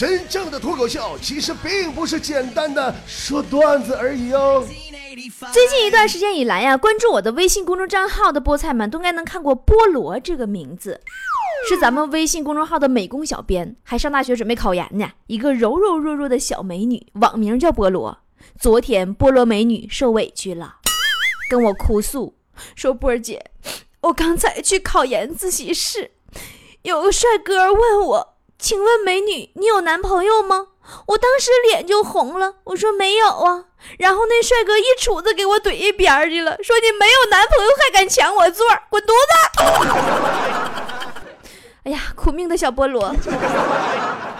真正的脱口秀其实并不是简单的说段子而已哦。最近一段时间以来呀，关注我的微信公众账号的菠菜们都应该能看过菠萝这个名字，是咱们微信公众号的美工小编，还上大学准备考研呢，一个柔柔弱弱的小美女，网名叫菠萝。昨天菠萝美女受委屈了，跟我哭诉说：“波儿姐，我刚才去考研自习室，有个帅哥问我，请问美女，你有男朋友吗？”我当时脸就红了，我说没有啊。然后那帅哥一杵子给我怼一边去了，说你没有男朋友还敢抢我座，滚犊子！哎呀，苦命的小菠萝，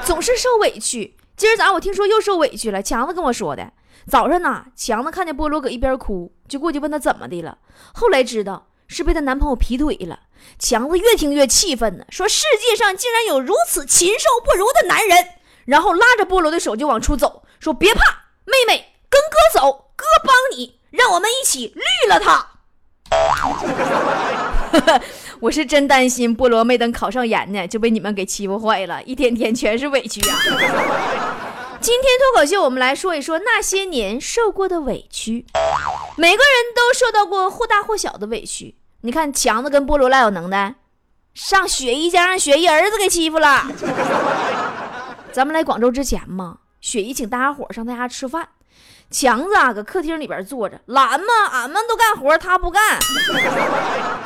总是受委屈。今儿早上我听说又受委屈了，强子跟我说的。早上呢，强子看见菠萝搁一边哭，就过去问他怎么的了。后来知道是被她男朋友劈腿了。强子越听越气愤呢，说世界上竟然有如此禽兽不如的男人。然后拉着菠萝的手就往出走，说：“别怕，妹妹，跟哥走，哥帮你，让我们一起绿了他。”我是真担心菠萝没等考上研呢，就被你们给欺负坏了，一天天全是委屈呀。今天脱口秀，我们来说一说那些年受过的委屈。每个人都受到过或大或小的委屈。你看强子跟菠萝赖有能耐，上雪姨家让雪姨儿子给欺负了。咱们来广州之前嘛，雪姨请大家伙上他家吃饭，强子啊搁客厅里边坐着，懒嘛？俺们都干活，他不干，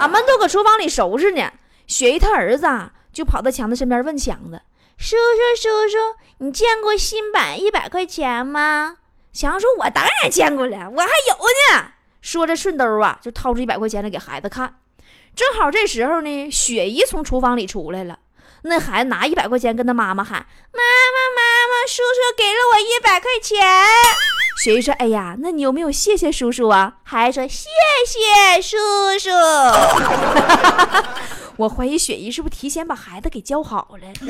俺们都搁厨房里收拾呢。雪姨他儿子啊就跑到强子身边问强子：“叔叔叔叔，你见过新版一百块钱吗？”强子说：“我当然见过了，我还有呢。”说着顺兜啊就掏出一百块钱来给孩子看。正好这时候呢，雪姨从厨房里出来了。那孩子拿一百块钱跟他妈妈喊：“妈妈，妈妈，叔叔给了我一百块钱。”雪姨说：“哎呀，那你有没有谢谢叔叔啊？”孩子说：“谢谢叔叔。”我怀疑雪姨是不是提前把孩子给教好了。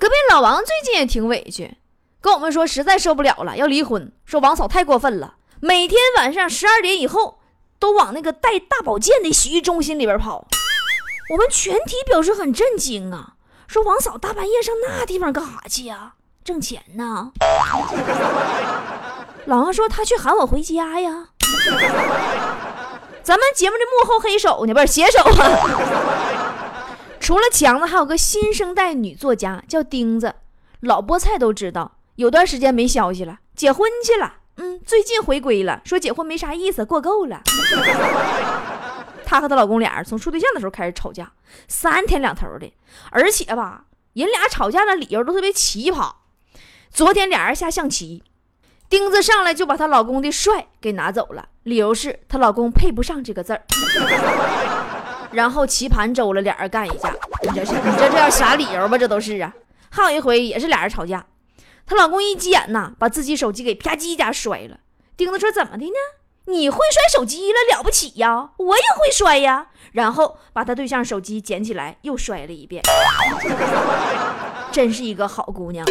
隔壁老王最近也挺委屈，跟我们说实在受不了了，要离婚。说王嫂太过分了，每天晚上十二点以后都往那个带大保健的洗浴中心里边跑。我们全体表示很震惊啊！说王嫂大半夜上那地方干啥去呀？挣钱呢？老王说他去喊我回家呀。咱们节目的幕后黑手呢，不是写手啊。除了强子，还有个新生代女作家叫钉子，老菠菜都知道。有段时间没消息了，结婚去了。嗯，最近回归了，说结婚没啥意思，过够了。她和她老公俩人从处对象的时候开始吵架，三天两头的，而且吧，人俩吵架的理由都特别奇葩。昨天俩人下象棋，钉子上来就把她老公的帅给拿走了，理由是她老公配不上这个字儿。然后棋盘周了，俩人干一架。你这是你这这叫啥理由吧？这都是啊。还有一回也是俩人吵架，她老公一急眼呐，把自己手机给啪叽一下摔了。钉子说怎么的呢？你会摔手机了了不起呀？我也会摔呀。然后把他对象手机捡起来又摔了一遍，真是一个好姑娘。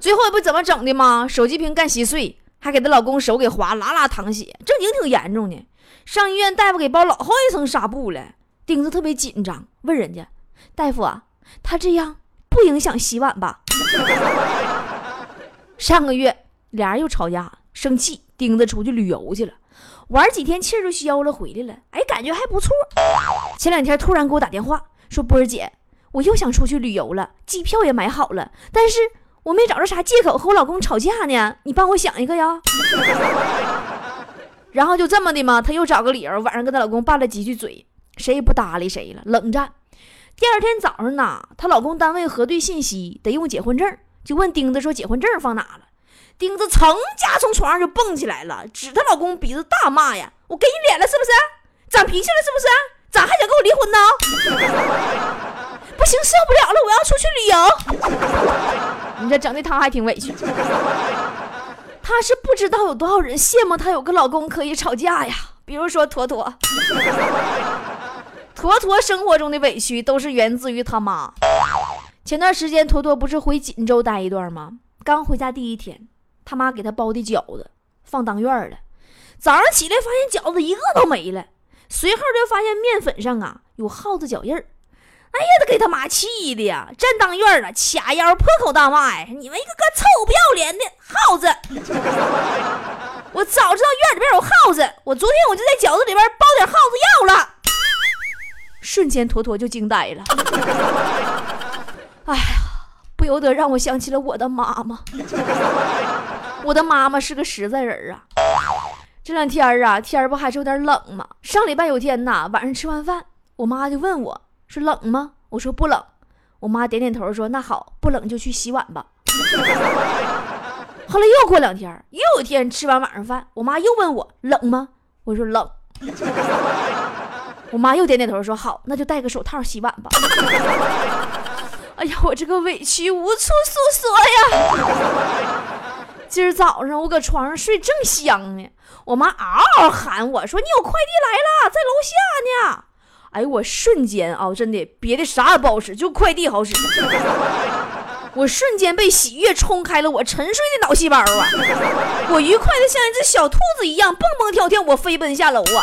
最后不怎么整的吗？手机屏干稀碎，还给她老公手给划拉拉淌血，正经挺严重的。上医院大夫给包老厚一层纱布了。钉子特别紧张，问人家大夫啊，他这样不影响洗碗吧？上个月俩人又吵架，生气。钉子出去旅游去了，玩几天气儿就消了，回来了，哎，感觉还不错。前两天突然给我打电话说：“波儿姐，我又想出去旅游了，机票也买好了，但是我没找着啥借口和我老公吵架呢，你帮我想一个呀。”然后就这么的嘛，她又找个理由，晚上跟她老公拌了几句嘴，谁也不搭理谁了，冷战。第二天早上呢，她老公单位核对信息得用结婚证，就问钉子说：“结婚证放哪了？”钉子噌家从床上就蹦起来了，指她老公鼻子大骂呀：“我给你脸了是不是？长脾气了是不是？咋还想跟我离婚呢？不行，受不了了，我要出去旅游。”你这整的她还挺委屈。她是不知道有多少人羡慕她有个老公可以吵架呀，比如说坨坨。坨坨生活中的委屈都是源自于他妈。前段时间坨坨不是回锦州待一段吗？刚回家第一天。他妈给他包的饺子放当院了，早上起来发现饺子一个都没了，随后就发现面粉上啊有耗子脚印儿。哎呀，这给他妈气的呀！站当院了，掐腰破口大骂呀！你们一个个臭不要脸的耗子！我早知道院里边有耗子，我昨天我就在饺子里边包点耗子药了。瞬间，坨坨就惊呆了。哎呀，不由得让我想起了我的妈妈。我的妈妈是个实在人啊。这两天啊，天不还是有点冷吗？上礼拜有天呐，晚上吃完饭，我妈就问我。说冷吗？我说不冷。我妈点点头说：“那好，不冷就去洗碗吧。”后来又过两天，又有一天吃完晚上饭，我妈又问我冷吗？我说冷。我妈又点点头说：“好，那就戴个手套洗碗吧。”哎呀，我这个委屈无处诉说呀！今儿早上我搁床上睡正香呢，我妈嗷嗷喊我说：“你有快递来了，在楼下呢。”哎，我瞬间啊，真的别的啥也不好使，就快递好使。我瞬间被喜悦冲开了我沉睡的脑细胞啊！我愉快的像一只小兔子一样蹦蹦跳跳，我飞奔下楼啊！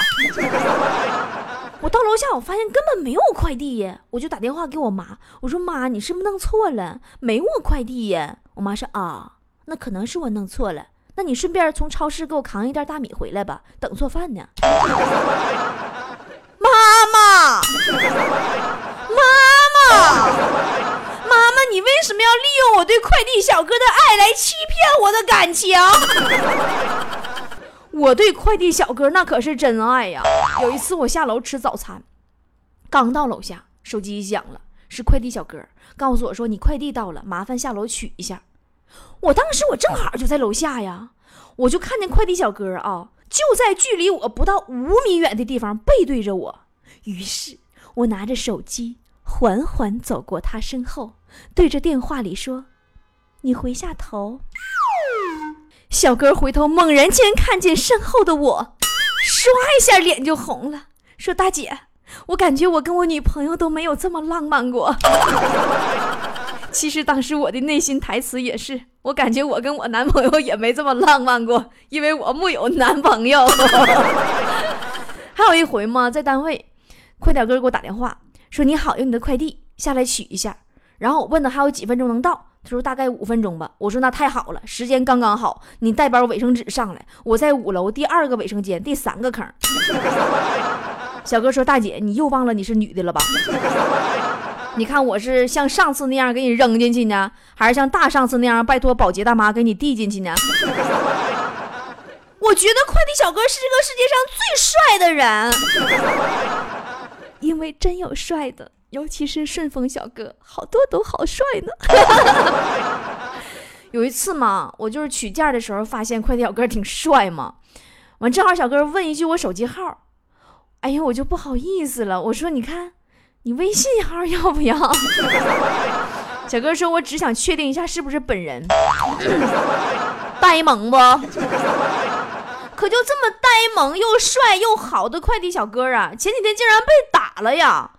我到楼下，我发现根本没有快递呀，我就打电话给我妈，我说妈，你是不是弄错了？没我快递呀？我妈说啊，那可能是我弄错了，那你顺便从超市给我扛一袋大米回来吧，等做饭呢。妈妈，妈妈，妈妈，你为什么要利用我对快递小哥的爱来欺骗我的感情？我对快递小哥那可是真爱呀！有一次我下楼吃早餐，刚到楼下，手机响了，是快递小哥告诉我说：“你快递到了，麻烦下楼取一下。”我当时我正好就在楼下呀，我就看见快递小哥啊。就在距离我不到五米远的地方，背对着我。于是，我拿着手机，缓缓走过他身后，对着电话里说：“你回下头。”小哥回头，猛然间看见身后的我，唰一下脸就红了，说：“大姐，我感觉我跟我女朋友都没有这么浪漫过。”其实当时我的内心台词也是，我感觉我跟我男朋友也没这么浪漫过，因为我木有男朋友。还有一回嘛，在单位，快点哥给我打电话说：“你好，有你的快递，下来取一下。”然后我问他还有几分钟能到，他说大概五分钟吧。我说那太好了，时间刚刚好，你带包卫生纸上来，我在五楼第二个卫生间第三个坑。小哥说：“大姐，你又忘了你是女的了吧？”你看我是像上次那样给你扔进去呢，还是像大上次那样拜托保洁大妈给你递进去呢？我觉得快递小哥是这个世界上最帅的人，因为真有帅的，尤其是顺丰小哥，好多都好帅呢。有一次嘛，我就是取件的时候发现快递小哥挺帅嘛，完正好小哥问一句我手机号，哎呀，我就不好意思了，我说你看。你微信号要不要？小哥说：“我只想确定一下是不是本人。”呆萌不？可就这么呆萌又帅又好的快递小哥啊，前几天竟然被打了呀！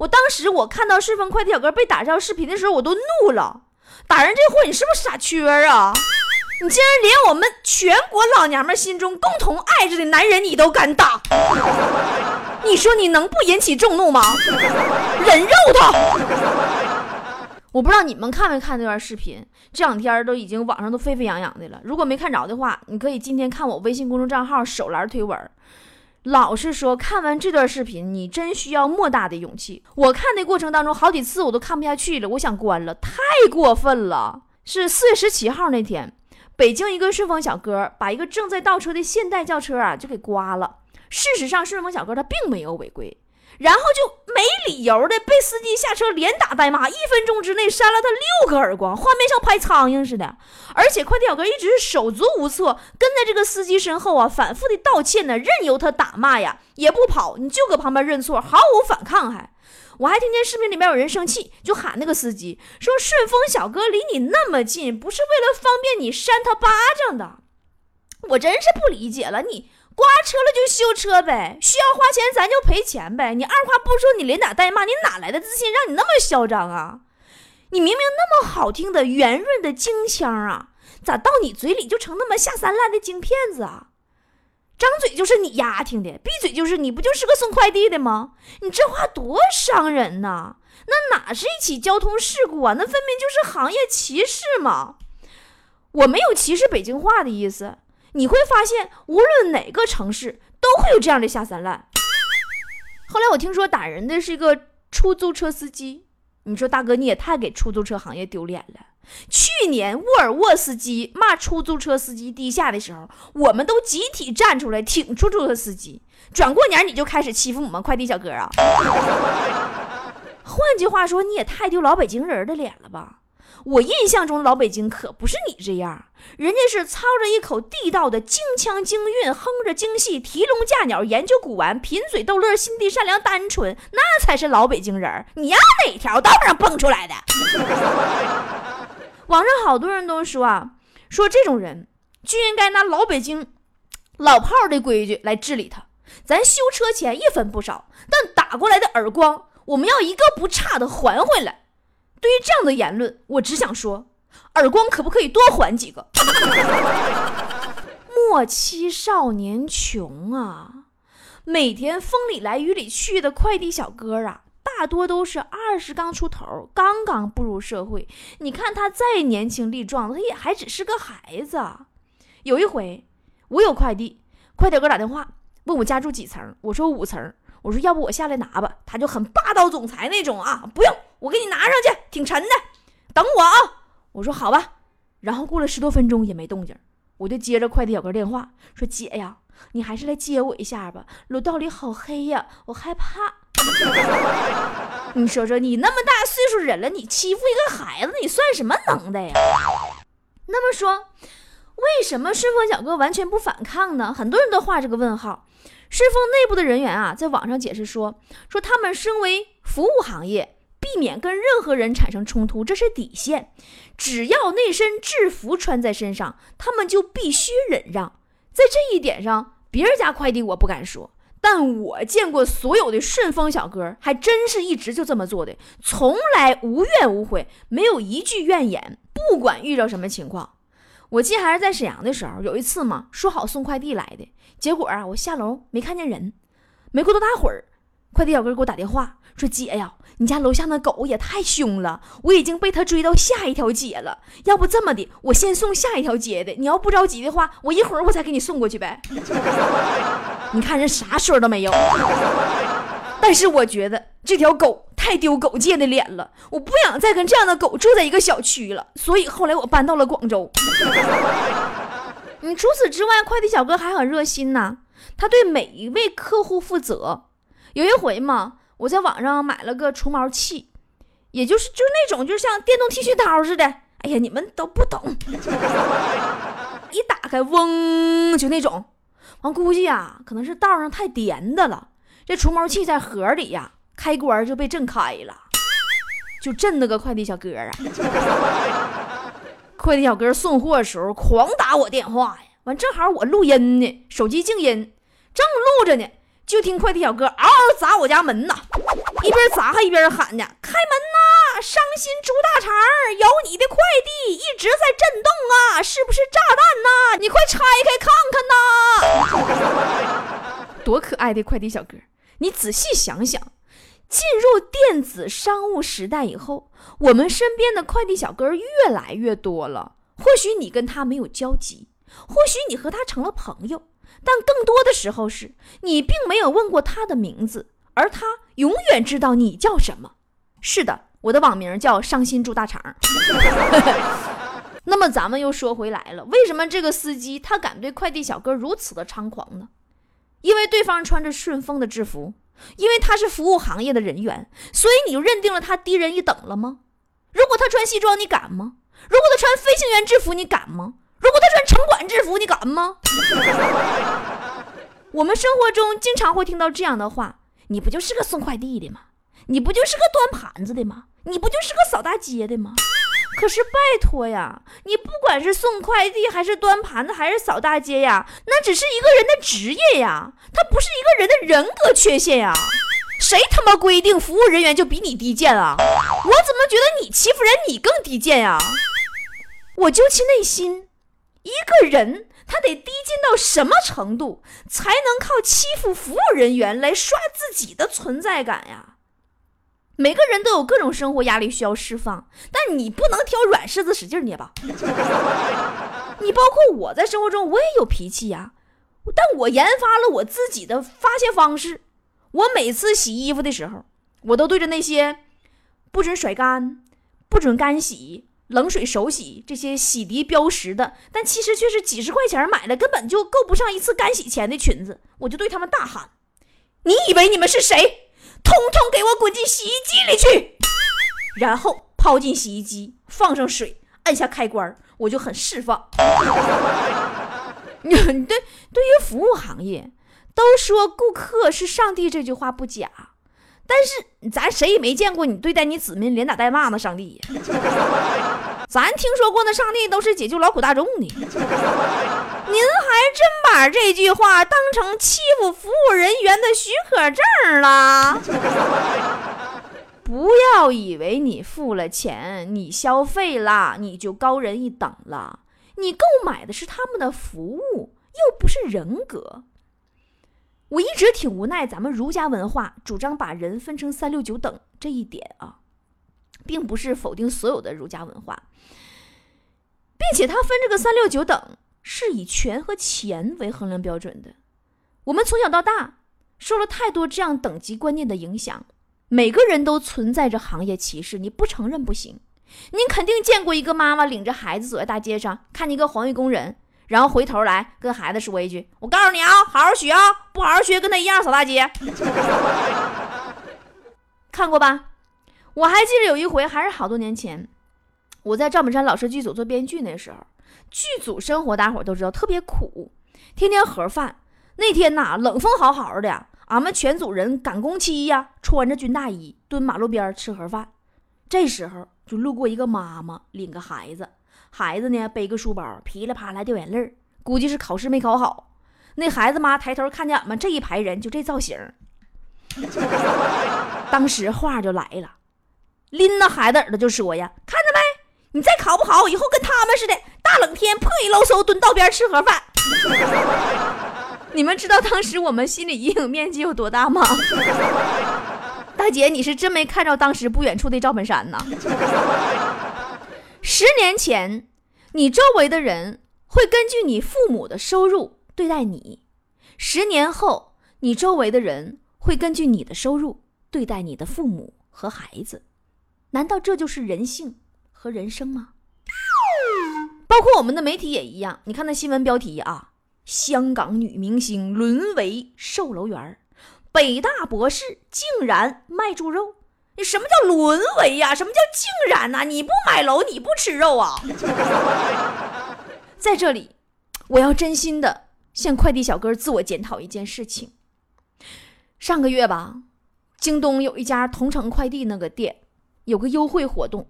我当时我看到顺丰快递小哥被打这条视频的时候，我都怒了。打人这货，你是不是傻缺啊？你竟然连我们全国老娘们心中共同爱着的男人，你都敢打？你说你能不引起众怒吗？人肉他！我不知道你们看没看那段视频，这两天都已经网上都沸沸扬扬的了。如果没看着的话，你可以今天看我微信公众账号手栏推文。老实说，看完这段视频，你真需要莫大的勇气。我看的过程当中，好几次我都看不下去了，我想关了，太过分了。是四月十七号那天，北京一个顺丰小哥把一个正在倒车的现代轿车啊就给刮了。事实上，顺丰小哥他并没有违规，然后就没理由的被司机下车连打带骂，一分钟之内扇了他六个耳光，画面像拍苍蝇似的。而且快递小哥一直是手足无措，跟在这个司机身后啊，反复的道歉呢，任由他打骂呀，也不跑，你就搁旁边认错，毫无反抗。还，我还听见视频里面有人生气，就喊那个司机说：“顺丰小哥离你那么近，不是为了方便你扇他巴掌的。”我真是不理解了你。刮车了就修车呗，需要花钱咱就赔钱呗。你二话不说，你连打带骂，你哪来的自信让你那么嚣张啊？你明明那么好听的圆润的京腔啊，咋到你嘴里就成那么下三滥的京片子啊？张嘴就是你丫听的，闭嘴就是你不就是个送快递的吗？你这话多伤人呐！那哪是一起交通事故啊？那分明就是行业歧视嘛！我没有歧视北京话的意思。你会发现，无论哪个城市都会有这样的下三滥。后来我听说打人的是一个出租车司机，你说大哥你也太给出租车行业丢脸了。去年沃尔沃司机骂出租车司机低下的时候，我们都集体站出来挺出租车司机。转过年你就开始欺负我们快递小哥啊？换句话说，你也太丢老北京人的脸了吧？我印象中老北京可不是你这样，人家是操着一口地道的京腔京韵，哼着京戏，提笼架鸟，研究古玩，贫嘴逗乐，心地善良单纯，那才是老北京人。你要哪条道上蹦出来的？网上好多人都说啊，说这种人就应该拿老北京老炮的规矩来治理他。咱修车钱一分不少，但打过来的耳光，我们要一个不差的还回来。对于这样的言论，我只想说，耳光可不可以多还几个？莫欺少年穷啊！每天风里来雨里去的快递小哥啊，大多都是二十刚出头，刚刚步入社会。你看他再年轻力壮，他也还只是个孩子。有一回，我有快递，快递哥打电话问我家住几层，我说五层。我说要不我下来拿吧，他就很霸道总裁那种啊，不用，我给你拿上去，挺沉的，等我啊。我说好吧，然后过了十多分钟也没动静，我就接着快递小哥电话说姐呀，你还是来接我一下吧，楼道里好黑呀，我害怕。你说说，你那么大岁数人了，你欺负一个孩子，你算什么能耐呀？那么说，为什么顺丰小哥完全不反抗呢？很多人都画这个问号。顺丰内部的人员啊，在网上解释说：“说他们身为服务行业，避免跟任何人产生冲突，这是底线。只要那身制服穿在身上，他们就必须忍让。在这一点上，别人家快递我不敢说，但我见过所有的顺丰小哥，还真是一直就这么做的，从来无怨无悔，没有一句怨言。不管遇到什么情况，我记得还是在沈阳的时候，有一次嘛，说好送快递来的。”结果啊，我下楼没看见人，没过多大会儿，快递小哥给我打电话说：“姐呀，你家楼下那狗也太凶了，我已经被它追到下一条街了。要不这么的，我先送下一条街的，你要不着急的话，我一会儿我再给你送过去呗。你看人啥说都没有，但是我觉得这条狗太丢狗界的脸了，我不想再跟这样的狗住在一个小区了，所以后来我搬到了广州。”你除此之外，快递小哥还很热心呐，他对每一位客户负责。有一回嘛，我在网上买了个除毛器，也就是就是那种就是像电动剃须刀似的。哎呀，你们都不懂，一打开嗡就那种。完估计啊，可能是道上太颠的了，这除毛器在盒里呀，开关就被震开了，就震那个快递小哥啊。快递小哥送货的时候狂打我电话呀，完正好我录音呢，手机静音，正录着呢，就听快递小哥嗷嗷砸我家门呐，一边砸还一边喊呢：“开门呐，伤心猪大肠，有你的快递一直在震动啊，是不是炸弹呐？你快拆开看看呐！” 多可爱的快递小哥，你仔细想想。进入电子商务时代以后，我们身边的快递小哥越来越多了。或许你跟他没有交集，或许你和他成了朋友，但更多的时候是你并没有问过他的名字，而他永远知道你叫什么。是的，我的网名叫伤心猪大肠。那么咱们又说回来了，为什么这个司机他敢对快递小哥如此的猖狂呢？因为对方穿着顺丰的制服。因为他是服务行业的人员，所以你就认定了他低人一等了吗？如果他穿西装，你敢吗？如果他穿飞行员制服，你敢吗？如果他穿城管制服，你敢吗？我们生活中经常会听到这样的话：“你不就是个送快递的吗？你不就是个端盘子的吗？你不就是个扫大街的吗？”可是拜托呀，你不管是送快递，还是端盘子，还是扫大街呀，那只是一个人的职业呀，他不是一个人的人格缺陷呀。谁他妈规定服务人员就比你低贱啊？我怎么觉得你欺负人你更低贱呀？我究其内心，一个人他得低贱到什么程度，才能靠欺负服务人员来刷自己的存在感呀？每个人都有各种生活压力需要释放，但你不能挑软柿子使劲捏吧？你包括我在生活中，我也有脾气呀，但我研发了我自己的发泄方式。我每次洗衣服的时候，我都对着那些不准甩干、不准干洗、冷水手洗这些洗涤标识的，但其实却是几十块钱买的，根本就够不上一次干洗钱的裙子，我就对他们大喊：“你以为你们是谁？”通通给我滚进洗衣机里去，然后抛进洗衣机，放上水，按下开关，我就很释放。你对，对于服务行业，都说顾客是上帝这句话不假，但是咱谁也没见过你对待你子民连打带骂的上帝。咱听说过那上帝都是解救劳苦大众的，您还真把这句话当成欺负服务人员的许可证了？不要以为你付了钱，你消费了，你就高人一等了。你购买的是他们的服务，又不是人格。我一直挺无奈，咱们儒家文化主张把人分成三六九等这一点啊。并不是否定所有的儒家文化，并且他分这个三六九等是以权和钱为衡量标准的。我们从小到大受了太多这样等级观念的影响，每个人都存在着行业歧视，你不承认不行。您肯定见过一个妈妈领着孩子走在大街上，看见一个环卫工人，然后回头来跟孩子说一句：“我告诉你啊，好好学啊，不好好学跟他一样扫大街。” 看过吧？我还记得有一回，还是好多年前，我在赵本山老师剧组做编剧那时候，剧组生活大伙都知道特别苦，天天盒饭。那天呐，冷风好好的，俺们全组人赶工期呀，穿着军大衣蹲马路边吃盒饭。这时候就路过一个妈妈领个孩子，孩子呢背个书包，噼里啪啦掉眼泪估计是考试没考好。那孩子妈抬头看见俺们这一排人，就这造型，当时话就来了。拎那孩子耳朵就说呀：“看着没，你再考不好，以后跟他们似的，大冷天破衣漏嗖蹲道边吃盒饭。”你们知道当时我们心理阴影面积有多大吗？大姐，你是真没看着当时不远处的赵本山呐。十年前，你周围的人会根据你父母的收入对待你；十年后，你周围的人会根据你的收入对待你的父母和孩子。难道这就是人性和人生吗？包括我们的媒体也一样。你看那新闻标题啊，香港女明星沦为售楼员，北大博士竟然卖猪肉。你什么叫沦为呀？什么叫竟然呐？你不买楼，你不吃肉啊？在这里，我要真心的向快递小哥自我检讨一件事情。上个月吧，京东有一家同城快递那个店。有个优惠活动，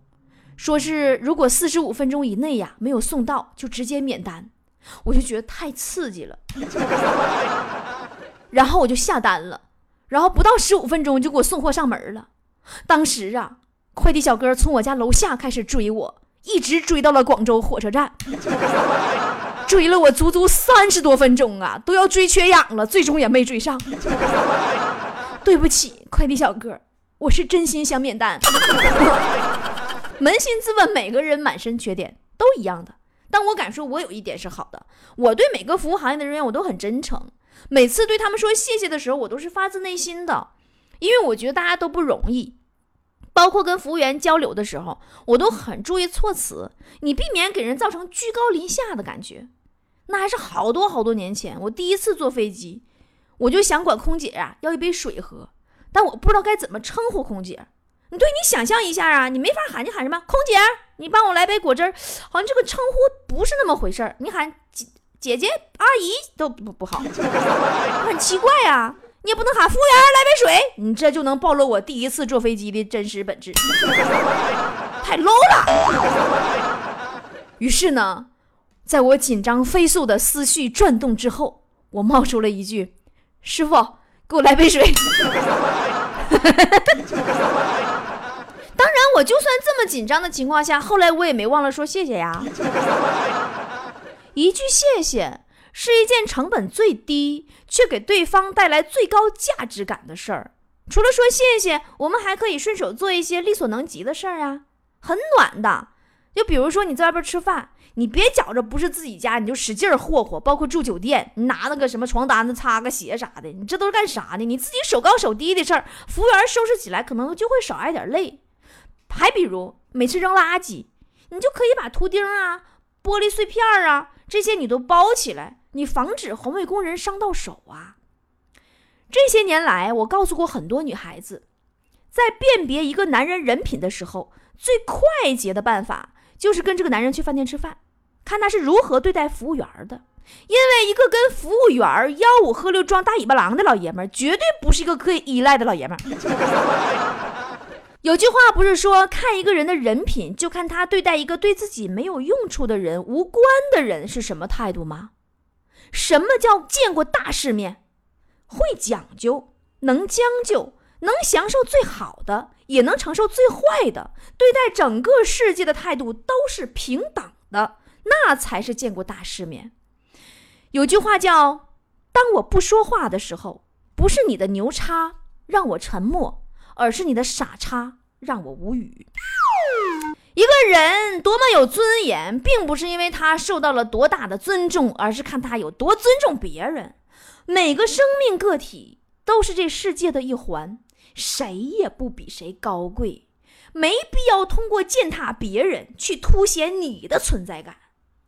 说是如果四十五分钟以内呀没有送到，就直接免单。我就觉得太刺激了，然后我就下单了，然后不到十五分钟就给我送货上门了。当时啊，快递小哥从我家楼下开始追我，一直追到了广州火车站，追了我足足三十多分钟啊，都要追缺氧了，最终也没追上。对不起，快递小哥。我是真心想免单，扪心自问，每个人满身缺点都一样的，但我敢说，我有一点是好的，我对每个服务行业的人员我都很真诚，每次对他们说谢谢的时候，我都是发自内心的，因为我觉得大家都不容易，包括跟服务员交流的时候，我都很注意措辞，你避免给人造成居高临下的感觉。那还是好多好多年前，我第一次坐飞机，我就想管空姐啊要一杯水喝。但我不知道该怎么称呼空姐，你对你想象一下啊，你没法喊，你喊什么？空姐，你帮我来杯果汁儿。好像这个称呼不是那么回事儿，你喊姐姐姐、阿姨都不不好，很奇怪呀。你也不能喊服务员来杯水，你这就能暴露我第一次坐飞机的真实本质，太 low 了。于是呢，在我紧张飞速的思绪转动之后，我冒出了一句：“师傅。”给我来杯水。当然，我就算这么紧张的情况下，后来我也没忘了说谢谢呀。一句谢谢，是一件成本最低却给对方带来最高价值感的事儿。除了说谢谢，我们还可以顺手做一些力所能及的事儿啊，很暖的。就比如说你在外边吃饭，你别觉着不是自己家，你就使劲霍霍。包括住酒店，你拿那个什么床单子擦个鞋啥的，你这都是干啥呢？你自己手高手低的事儿，服务员收拾起来可能就会少挨点累。还比如每次扔垃圾，你就可以把图钉啊、玻璃碎片啊这些你都包起来，你防止环卫工人伤到手啊。这些年来，我告诉过很多女孩子，在辨别一个男人人品的时候，最快捷的办法。就是跟这个男人去饭店吃饭，看他是如何对待服务员的。因为一个跟服务员吆五喝六、装大尾巴狼的老爷们儿，绝对不是一个可以依赖的老爷们儿。有句话不是说，看一个人的人品，就看他对待一个对自己没有用处的人、无关的人是什么态度吗？什么叫见过大世面，会讲究，能将就？能享受最好的，也能承受最坏的，对待整个世界的态度都是平等的，那才是见过大世面。有句话叫：“当我不说话的时候，不是你的牛叉让我沉默，而是你的傻叉让我无语。”一个人多么有尊严，并不是因为他受到了多大的尊重，而是看他有多尊重别人。每个生命个体都是这世界的一环。谁也不比谁高贵，没必要通过践踏别人去凸显你的存在感。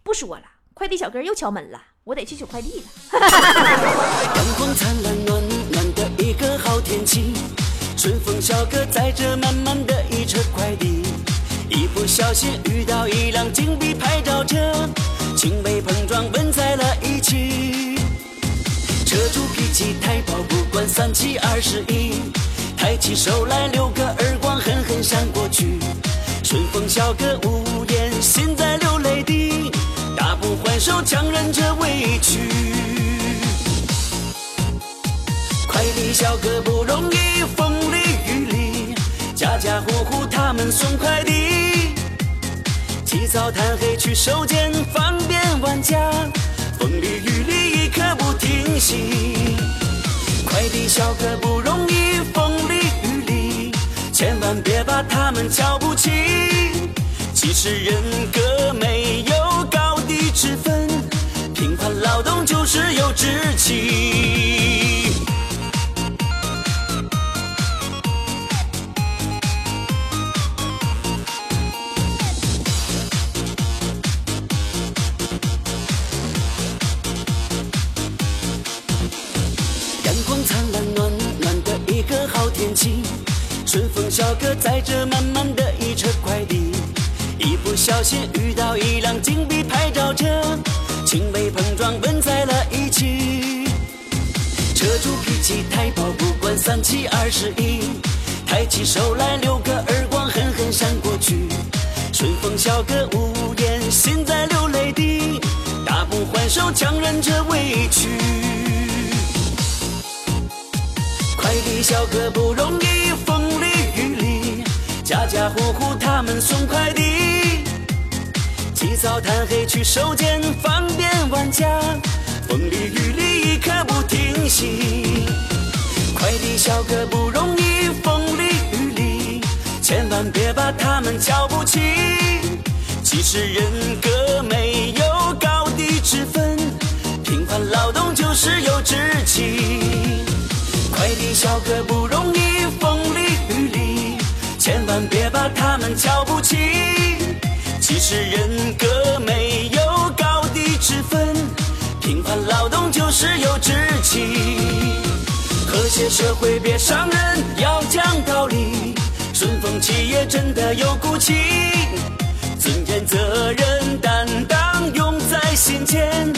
不说了，快递小哥又敲门了，我得去取快递了。阳光灿烂，暖暖的一个好天气，顺丰小哥载着满满的一车快递，一不小心遇到一辆金币牌照车，轻微碰撞吻在了一起，车主脾气太暴，不管三七二十一。抬起手来，六个耳光狠狠扇过去。顺丰小哥无言，心在流泪滴，大步还手，强忍着委屈。快递小哥不容易，风里雨里，家家户户他们送快递。起早贪黑去收件，方便万家，风里雨里一刻不停息。快递小哥不容易，风里雨里，千万别把他们瞧不起。其实人格起手来六个耳光狠狠扇过去。顺丰小哥无言，心在流泪滴，大步还手，强忍着委屈。快递小哥不容易，风里雨里，家家户户他们送快递。起早贪黑去收件，方便万家，风里雨里一刻不停息。快递小哥不容易，风，千万别把他们瞧不起。其实人格没有高低之分，平凡劳动就是有志气。快递小哥不容易，风里雨里，千万别把他们瞧不起。其实人格没有高低之分，平凡劳动就是有志气。和谐社会别伤人，要讲道理。顺风企业真的有骨气，尊严、责任、担当永在心间。